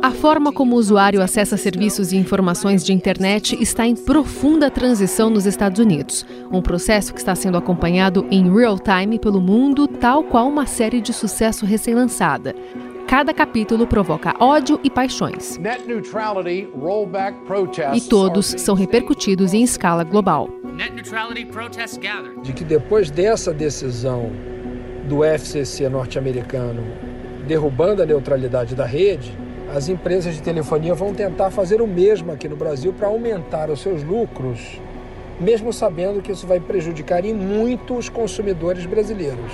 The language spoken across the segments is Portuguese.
A forma como o usuário acessa serviços e informações de internet está em profunda transição nos Estados Unidos, um processo que está sendo acompanhado em real time pelo mundo, tal qual uma série de sucesso recém-lançada. Cada capítulo provoca ódio e paixões. E todos são repercutidos em escala global. De que depois dessa decisão do FCC norte-americano derrubando a neutralidade da rede, as empresas de telefonia vão tentar fazer o mesmo aqui no Brasil para aumentar os seus lucros, mesmo sabendo que isso vai prejudicar em muito os consumidores brasileiros.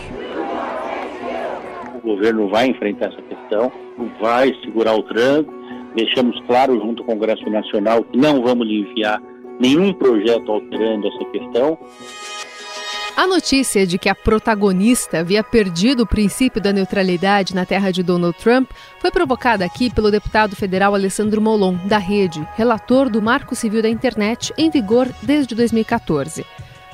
O governo vai enfrentar essa questão, vai segurar o tranco. Deixamos claro junto ao Congresso Nacional que não vamos lhe enviar nenhum projeto alterando essa questão. A notícia de que a protagonista havia perdido o princípio da neutralidade na terra de Donald Trump foi provocada aqui pelo deputado federal Alessandro Molon, da Rede, relator do Marco Civil da Internet, em vigor desde 2014.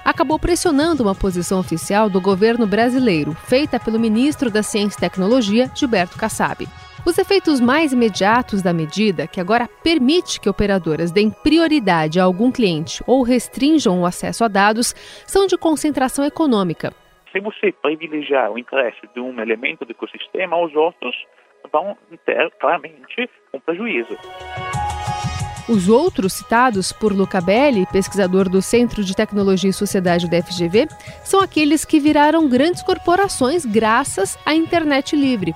Acabou pressionando uma posição oficial do governo brasileiro, feita pelo ministro da Ciência e Tecnologia, Gilberto Kassab. Os efeitos mais imediatos da medida, que agora permite que operadoras deem prioridade a algum cliente ou restringam o acesso a dados, são de concentração econômica. Se você privilegiar o interesse de um elemento do ecossistema, os outros vão ter claramente um prejuízo. Os outros citados por Luca Belli, pesquisador do Centro de Tecnologia e Sociedade da FGV, são aqueles que viraram grandes corporações graças à internet livre.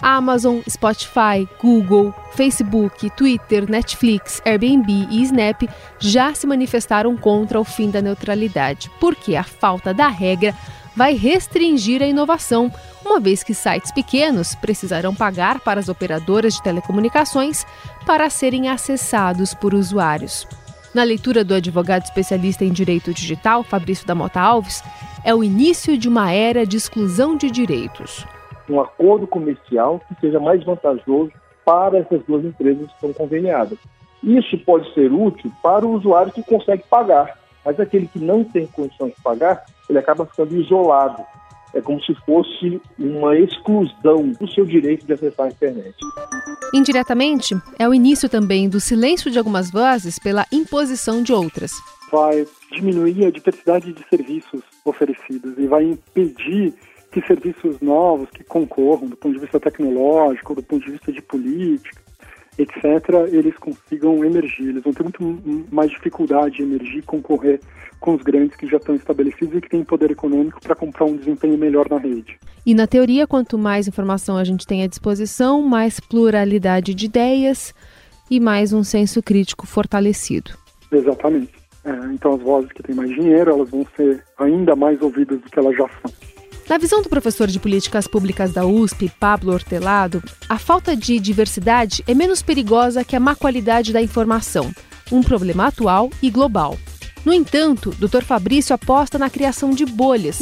Amazon, Spotify, Google, Facebook, Twitter, Netflix, Airbnb e Snap já se manifestaram contra o fim da neutralidade, porque a falta da regra vai restringir a inovação, uma vez que sites pequenos precisarão pagar para as operadoras de telecomunicações para serem acessados por usuários. Na leitura do advogado especialista em direito digital, Fabrício da Mota Alves, é o início de uma era de exclusão de direitos um acordo comercial que seja mais vantajoso para essas duas empresas que estão conveniadas. Isso pode ser útil para o usuário que consegue pagar, mas aquele que não tem condições de pagar, ele acaba ficando isolado. É como se fosse uma exclusão do seu direito de acessar a internet. Indiretamente, é o início também do silêncio de algumas vozes pela imposição de outras. Vai diminuir a diversidade de serviços oferecidos e vai impedir que serviços novos que concorram do ponto de vista tecnológico, do ponto de vista de política, etc., eles consigam emergir. Eles vão ter muito mais dificuldade de emergir e concorrer com os grandes que já estão estabelecidos e que têm poder econômico para comprar um desempenho melhor na rede. E na teoria, quanto mais informação a gente tem à disposição, mais pluralidade de ideias e mais um senso crítico fortalecido. Exatamente. É, então as vozes que têm mais dinheiro, elas vão ser ainda mais ouvidas do que elas já são. Na visão do professor de políticas públicas da USP, Pablo Hortelado, a falta de diversidade é menos perigosa que a má qualidade da informação, um problema atual e global. No entanto, Dr. Fabrício aposta na criação de bolhas,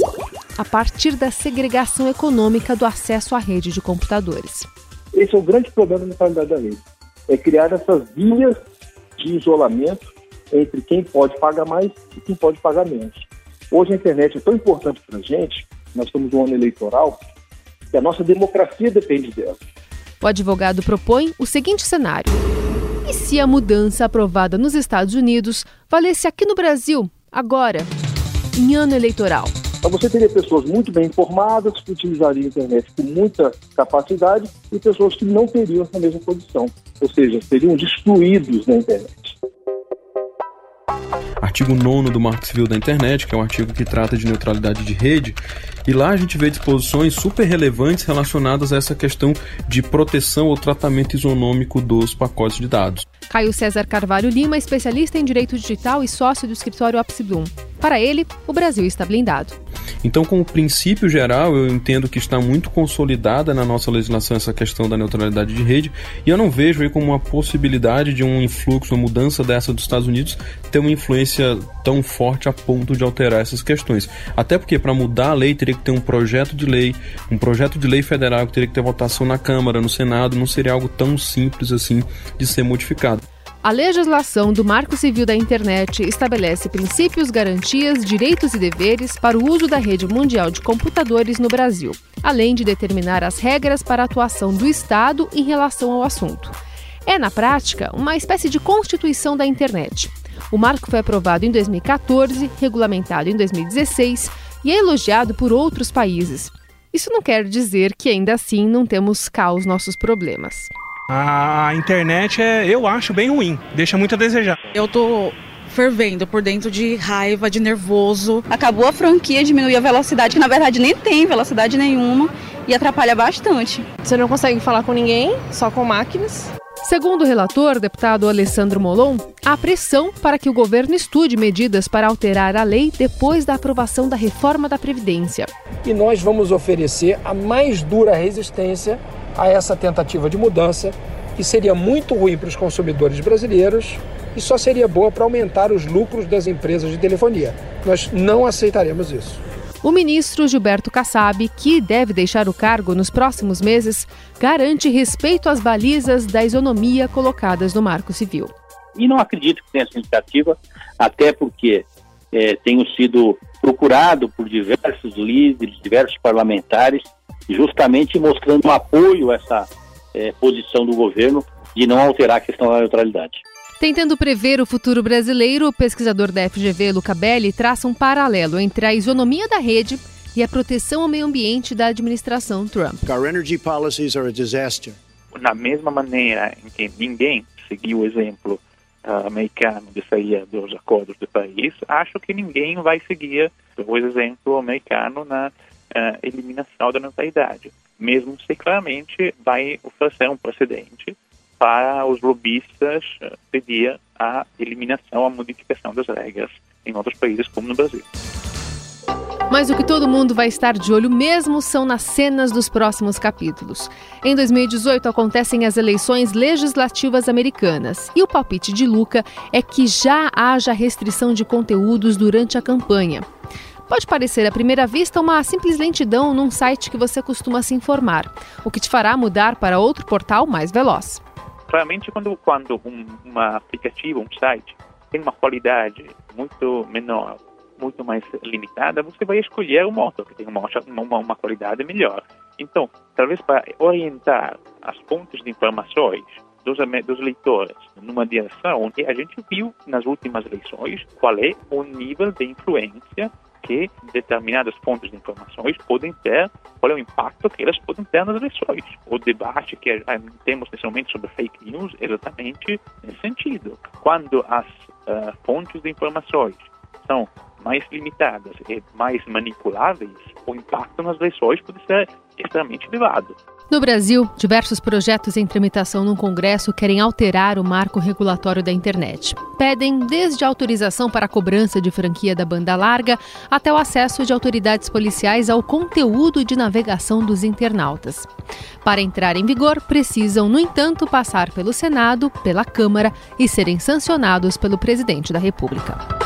a partir da segregação econômica do acesso à rede de computadores. Esse é o grande problema da qualidade da rede, é criar essas linhas de isolamento entre quem pode pagar mais e quem pode pagar menos. Hoje a internet é tão importante para a gente nós estamos no ano eleitoral, e a nossa democracia depende dela. O advogado propõe o seguinte cenário: e se a mudança aprovada nos Estados Unidos valesse aqui no Brasil, agora, em ano eleitoral? Então você teria pessoas muito bem informadas, que utilizariam a internet com muita capacidade, e pessoas que não teriam essa mesma posição, ou seja, seriam destruídos na internet artigo 9 do Marco Civil da Internet, que é um artigo que trata de neutralidade de rede, e lá a gente vê disposições super relevantes relacionadas a essa questão de proteção ou tratamento isonômico dos pacotes de dados. Caio César Carvalho Lima, especialista em direito digital e sócio do escritório Opsibloom. Para ele, o Brasil está blindado. Então, como princípio geral, eu entendo que está muito consolidada na nossa legislação essa questão da neutralidade de rede, e eu não vejo aí como uma possibilidade de um influxo, uma mudança dessa dos Estados Unidos ter uma influência tão forte a ponto de alterar essas questões. Até porque para mudar a lei teria que ter um projeto de lei, um projeto de lei federal que teria que ter votação na Câmara, no Senado, não seria algo tão simples assim de ser modificado. A legislação do Marco Civil da Internet estabelece princípios, garantias, direitos e deveres para o uso da rede mundial de computadores no Brasil, além de determinar as regras para a atuação do Estado em relação ao assunto. É, na prática, uma espécie de constituição da internet. O marco foi aprovado em 2014, regulamentado em 2016 e é elogiado por outros países. Isso não quer dizer que ainda assim não temos cá os nossos problemas. A internet é, eu acho, bem ruim, deixa muito a desejar. Eu tô fervendo por dentro de raiva, de nervoso. Acabou a franquia, diminuiu a velocidade, que na verdade nem tem velocidade nenhuma e atrapalha bastante. Você não consegue falar com ninguém, só com máquinas. Segundo o relator, deputado Alessandro Molon, há pressão para que o governo estude medidas para alterar a lei depois da aprovação da reforma da Previdência. E nós vamos oferecer a mais dura resistência a essa tentativa de mudança, que seria muito ruim para os consumidores brasileiros e só seria boa para aumentar os lucros das empresas de telefonia. Nós não aceitaremos isso. O ministro Gilberto Kassab, que deve deixar o cargo nos próximos meses, garante respeito às balizas da isonomia colocadas no Marco Civil. E não acredito que tenha essa iniciativa, até porque é, tenho sido procurado por diversos líderes, diversos parlamentares, justamente mostrando apoio a essa é, posição do governo de não alterar a questão da neutralidade. Tentando prever o futuro brasileiro, o pesquisador da FGV, Luca Belli, traça um paralelo entre a isonomia da rede e a proteção ao meio ambiente da administração Trump. Our energy policies are a disaster. Na mesma maneira em que ninguém seguiu o exemplo uh, americano de sair dos acordos de Paris, acho que ninguém vai seguir o exemplo americano na uh, eliminação da neutralidade, mesmo se claramente vai oferecer um precedente para os lobistas eh, pedir a eliminação, a modificação das regras em outros países, como no Brasil. Mas o que todo mundo vai estar de olho mesmo são nas cenas dos próximos capítulos. Em 2018 acontecem as eleições legislativas americanas e o palpite de Luca é que já haja restrição de conteúdos durante a campanha. Pode parecer à primeira vista uma simples lentidão num site que você costuma se informar, o que te fará mudar para outro portal mais veloz. Claramente, quando, quando um, um aplicativo, um site, tem uma qualidade muito menor, muito mais limitada, você vai escolher o motor que tem uma, uma, uma qualidade melhor. Então, talvez para orientar as fontes de informações dos, dos leitores numa direção, a gente viu nas últimas eleições qual é o nível de influência que determinadas fontes de informações podem ter, qual é o impacto que elas podem ter nas eleições. O debate que temos nesse momento sobre fake news é exatamente nesse sentido. Quando as uh, fontes de informações são mais limitadas e mais manipuláveis, o impacto nas eleições pode ser extremamente elevado. No Brasil, diversos projetos em tramitação no Congresso querem alterar o marco regulatório da internet. Pedem desde autorização para a cobrança de franquia da banda larga até o acesso de autoridades policiais ao conteúdo de navegação dos internautas. Para entrar em vigor, precisam, no entanto, passar pelo Senado, pela Câmara e serem sancionados pelo presidente da República.